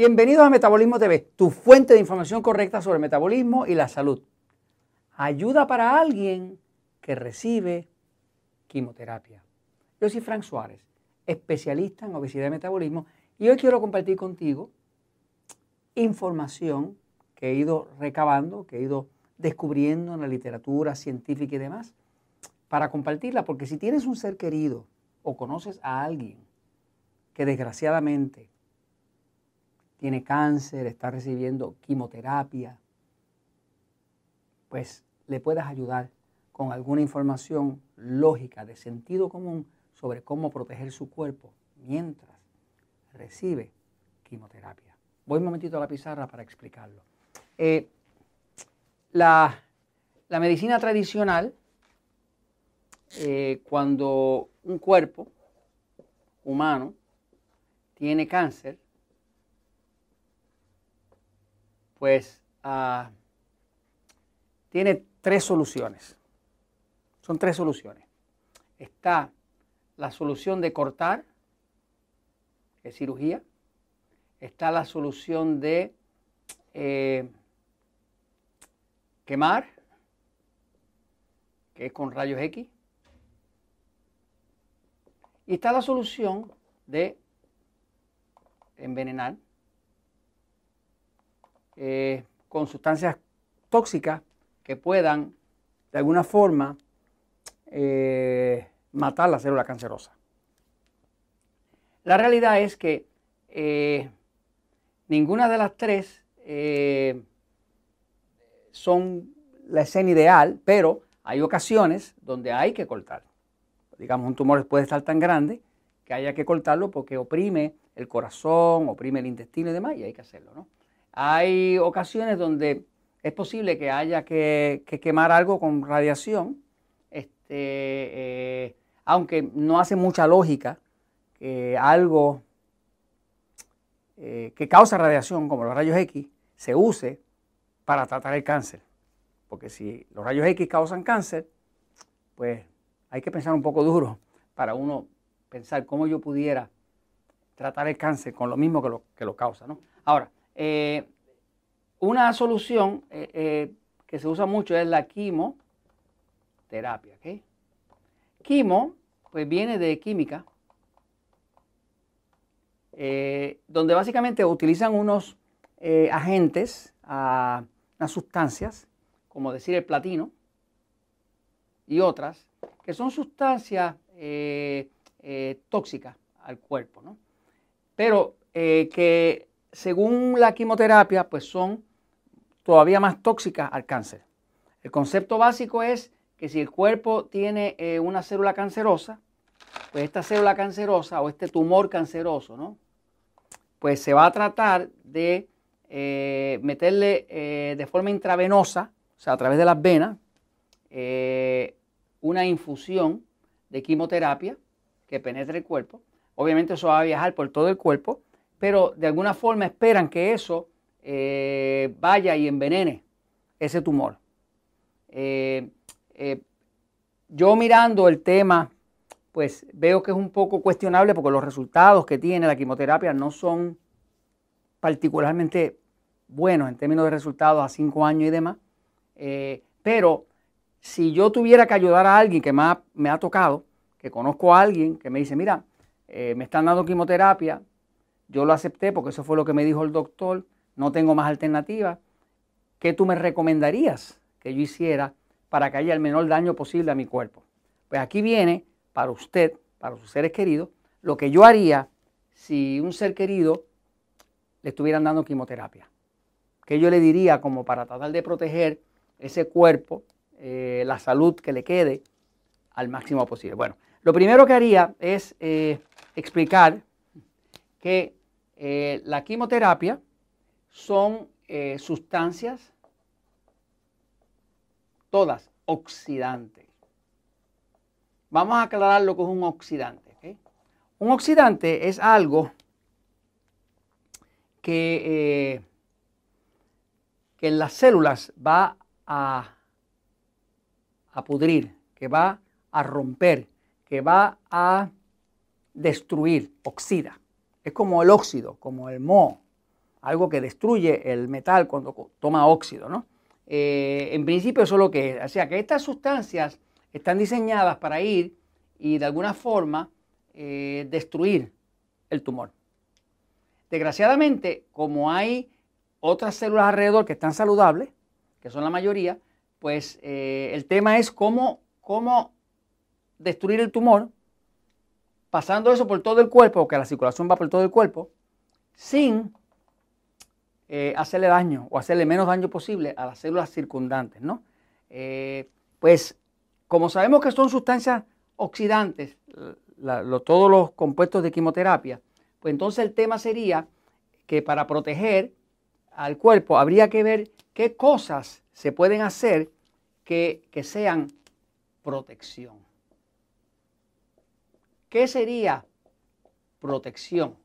Bienvenidos a Metabolismo TV, tu fuente de información correcta sobre metabolismo y la salud. Ayuda para alguien que recibe quimioterapia. Yo soy Frank Suárez, especialista en obesidad y metabolismo, y hoy quiero compartir contigo información que he ido recabando, que he ido descubriendo en la literatura científica y demás, para compartirla, porque si tienes un ser querido o conoces a alguien que desgraciadamente tiene cáncer, está recibiendo quimioterapia, pues le puedas ayudar con alguna información lógica, de sentido común, sobre cómo proteger su cuerpo mientras recibe quimioterapia. Voy un momentito a la pizarra para explicarlo. Eh, la, medicina tradicional, eh, cuando un cuerpo humano tiene cáncer, pues ah, tiene tres soluciones. Son tres soluciones. Está la solución de cortar, que es cirugía. Está la solución de eh, quemar, que es con rayos X. Y está la solución de envenenar eh, con sustancias tóxicas que puedan de alguna forma eh, matar la célula cancerosa. La realidad es que eh, ninguna de las tres son la escena ideal, pero hay ocasiones donde hay que cortar. Digamos, un tumor puede estar tan grande que haya que cortarlo porque oprime el corazón, oprime el intestino y demás, y hay que hacerlo, ¿no? Hay ocasiones donde es posible que haya que, quemar algo con radiación, este, eh, aunque no hace mucha lógica que algo eh, que causa radiación, como los rayos X, se use para tratar el cáncer. Porque si los rayos X causan cáncer, pues hay que pensar un poco duro para uno pensar cómo yo pudiera tratar el cáncer con lo mismo que lo, que lo causa. ¿no? Ahora, eh, una solución eh, eh, que se usa mucho es la quimioterapia. Quimo, pues viene de química, donde básicamente utilizan unos agentes, uh, unas sustancias, como decir el platino, y otras, que son sustancias tóxicas al cuerpo, ¿no? pero que según la quimioterapia, pues son todavía más tóxicas al cáncer. El concepto básico es que si el cuerpo tiene eh, una célula cancerosa, pues esta célula cancerosa o este tumor canceroso, ¿no? Pues se va a tratar de eh, meterle eh, de forma intravenosa, o sea, a través de las venas, una infusión de quimioterapia que penetre el cuerpo. Obviamente eso va a viajar por todo el cuerpo pero de alguna forma esperan que eso eh, vaya y envenene ese tumor. Eh, eh, yo mirando el tema, pues veo que es un poco cuestionable porque los resultados que tiene la quimioterapia no son particularmente buenos en términos de resultados a cinco años y demás. pero si yo tuviera que ayudar a alguien que me ha, me ha tocado, que conozco a alguien que me dice, mira, me están dando quimioterapia, yo lo acepté porque eso fue lo que me dijo el doctor, no tengo más alternativa. ¿Qué tú me recomendarías que yo hiciera para que haya el menor daño posible a mi cuerpo? Pues aquí viene para usted, para sus seres queridos, lo que yo haría si un ser querido le estuvieran dando quimioterapia. ¿Qué yo le diría como para tratar de proteger ese cuerpo, eh, la salud que le quede al máximo posible? Bueno, lo primero que haría es eh, explicar que eh, la quimioterapia son eh, sustancias, todas oxidantes. Vamos a aclarar lo que es un oxidante. Un oxidante es algo que, eh, que en las células va a, a pudrir, que va a romper, que va a destruir, oxida. Es como el óxido, como el moho. algo que destruye el metal cuando toma óxido, ¿no? Eh, en principio eso es lo que es. O sea que estas sustancias están diseñadas para ir y de alguna forma eh, destruir el tumor. Desgraciadamente, como hay otras células alrededor que están saludables, que son la mayoría, pues eh, el tema es cómo, cómo destruir el tumor, pasando eso por todo el cuerpo, que la circulación va por todo el cuerpo, sin eh, hacerle daño o hacerle menos daño posible a las células circundantes, ¿no? Eh, pues como sabemos que son sustancias oxidantes, todos los compuestos de quimioterapia, pues entonces el tema sería que para proteger al cuerpo habría que ver qué cosas se pueden hacer que, que sean protección. ¿Qué sería protección?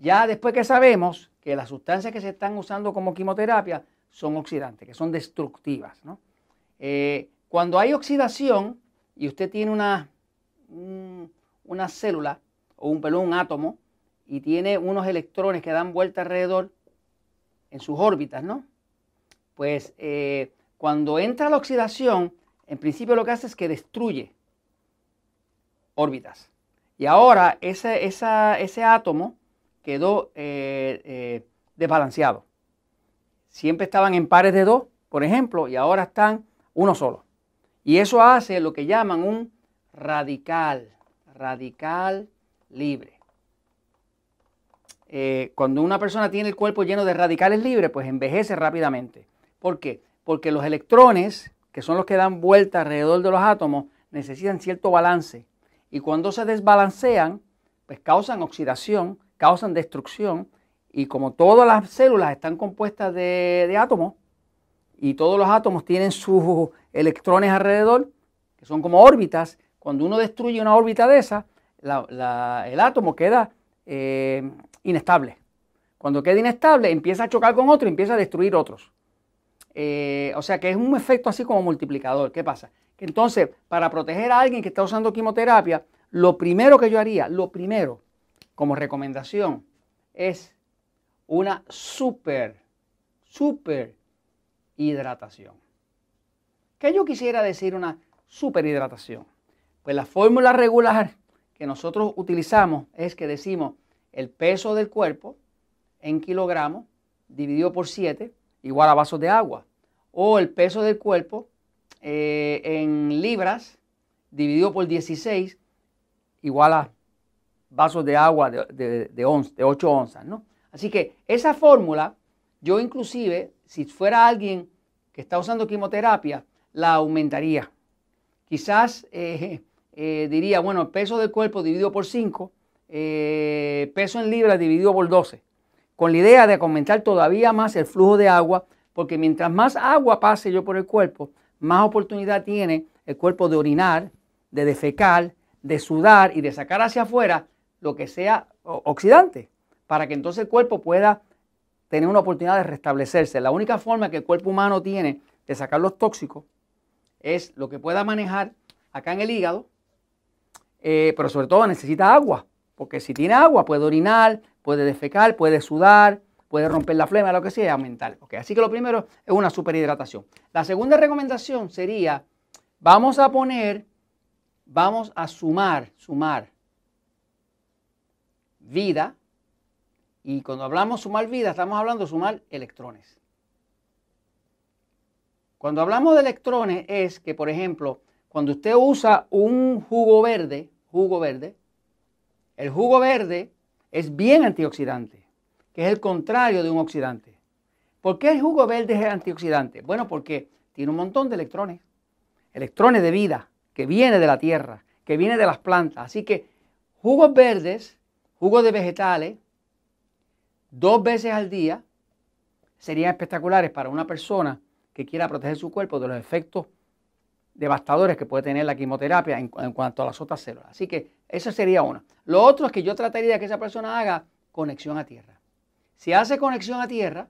Ya después que sabemos que las sustancias que se están usando como quimioterapia son oxidantes, que son destructivas. Eh, cuando hay oxidación y usted tiene una, una célula o un pelón, un átomo, y tiene unos electrones que dan vuelta alrededor en sus órbitas, ¿no? Pues eh, cuando entra la oxidación, en principio lo que hace es que destruye órbitas. Y ahora ese, ese átomo quedó eh, eh, desbalanceado. Siempre estaban en pares de dos, por ejemplo, y ahora están uno solo. Y eso hace lo que llaman un radical, radical libre. Eh, cuando una persona tiene el cuerpo lleno de radicales libres, pues envejece rápidamente. ¿Por qué? Porque los electrones, que son los que dan vuelta alrededor de los átomos, necesitan cierto balance. Y cuando se desbalancean, pues causan oxidación causan destrucción y como todas las células están compuestas de, átomos y todos los átomos tienen sus electrones alrededor, que son como órbitas, cuando uno destruye una órbita de esa, el átomo queda eh, inestable. Cuando queda inestable, empieza a chocar con otro y empieza a destruir otros. Eh, o sea que es un efecto así como multiplicador. ¿Qué pasa? Entonces, para proteger a alguien que está usando quimioterapia, lo primero que yo haría, lo primero, como recomendación es una super, super hidratación. ¿Qué yo quisiera decir una super hidratación? Pues la fórmula regular que nosotros utilizamos es que decimos el peso del cuerpo en kilogramos dividido por 7 igual a vasos de agua. O el peso del cuerpo eh, en libras dividido por 16 igual a vasos de agua de, de, 8 onzas, ¿no? Así que esa fórmula, yo inclusive, si fuera alguien que está usando quimioterapia, la aumentaría. Quizás eh, eh, diría, bueno, peso del cuerpo dividido por 5, eh, peso en libras dividido por 12, con la idea de aumentar todavía más el flujo de agua, porque mientras más agua pase yo por el cuerpo, más oportunidad tiene el cuerpo de orinar, de defecar, de sudar y de sacar hacia afuera lo que sea oxidante, para que entonces el cuerpo pueda tener una oportunidad de restablecerse. La única forma que el cuerpo humano tiene de sacar los tóxicos es lo que pueda manejar acá en el hígado, eh, pero sobre todo necesita agua, porque si tiene agua puede orinar, puede defecar, puede sudar, puede romper la flema, lo que sea, aumentar. Así que lo primero es una superhidratación. La segunda recomendación sería, vamos a poner, vamos a sumar, sumar vida. Y cuando hablamos sumar vida, estamos hablando de sumar electrones. Cuando hablamos de electrones es que, por ejemplo, cuando usted usa un jugo verde, jugo verde, el jugo verde es bien antioxidante, que es el contrario de un oxidante. ¿Por qué el jugo verde es antioxidante? Bueno, porque tiene un montón de electrones, electrones de vida, que viene de la tierra, que viene de las plantas. Así que jugos verdes Jugos de vegetales dos veces al día serían espectaculares para una persona que quiera proteger su cuerpo de los efectos devastadores que puede tener la quimioterapia en, cuanto a las otras células. Así que eso sería uno. Lo otro es que yo trataría de que esa persona haga conexión a tierra. Si hace conexión a tierra,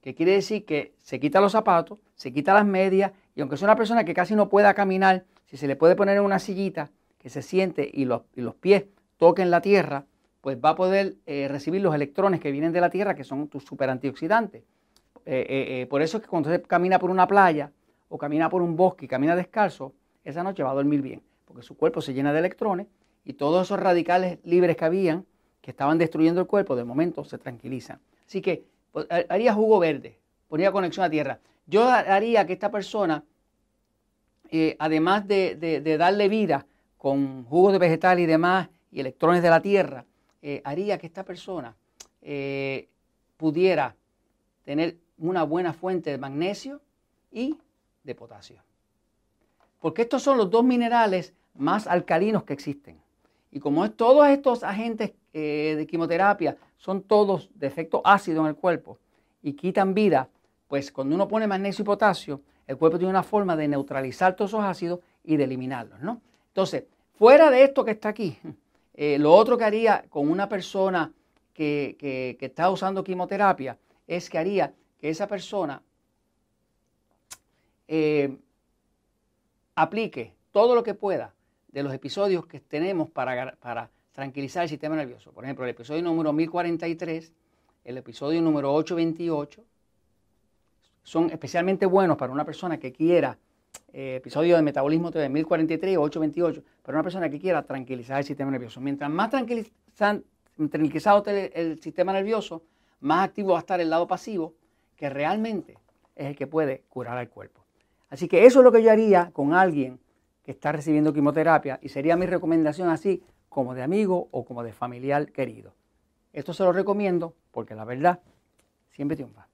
que quiere decir que se quita los zapatos, se quita las medias, y aunque es una persona que casi no pueda caminar, si se le puede poner en una sillita que se siente y los, y los pies toquen la tierra, pues va a poder eh, recibir los electrones que vienen de la Tierra, que son tus super antioxidantes. por eso es que cuando usted camina por una playa o camina por un bosque y camina descalzo, esa noche va a dormir bien, porque su cuerpo se llena de electrones y todos esos radicales libres que habían, que estaban destruyendo el cuerpo, de momento se tranquilizan. Así que pues, haría jugo verde, ponía conexión a tierra. Yo haría que esta persona, eh, además de, darle vida con jugo de vegetal y demás, y electrones de la tierra, eh, haría que esta persona eh, pudiera tener una buena fuente de magnesio y de potasio. Porque estos son los dos minerales más alcalinos que existen. Y como es, todos estos agentes de quimioterapia son todos de efecto ácido en el cuerpo y quitan vida, pues cuando uno pone magnesio y potasio, el cuerpo tiene una forma de neutralizar todos esos ácidos y de eliminarlos, ¿no? Entonces, fuera de esto que está aquí, eh, lo otro que haría con una persona que, está usando quimioterapia es que haría que esa persona eh, aplique todo lo que pueda de los episodios que tenemos para, para tranquilizar el sistema nervioso. Por ejemplo, el episodio número 1043, el episodio número 828, son especialmente buenos para una persona que quiera, eh, episodio de metabolismo de 1043 o 828, para una persona que quiera tranquilizar el sistema nervioso. Mientras más tranquilizado esté el, sistema nervioso, más activo va a estar el lado pasivo, que realmente es el que puede curar al cuerpo. Así que eso es lo que yo haría con alguien que está recibiendo quimioterapia y sería mi recomendación así como de amigo o como de familiar querido. Esto se lo recomiendo porque la verdad siempre triunfa.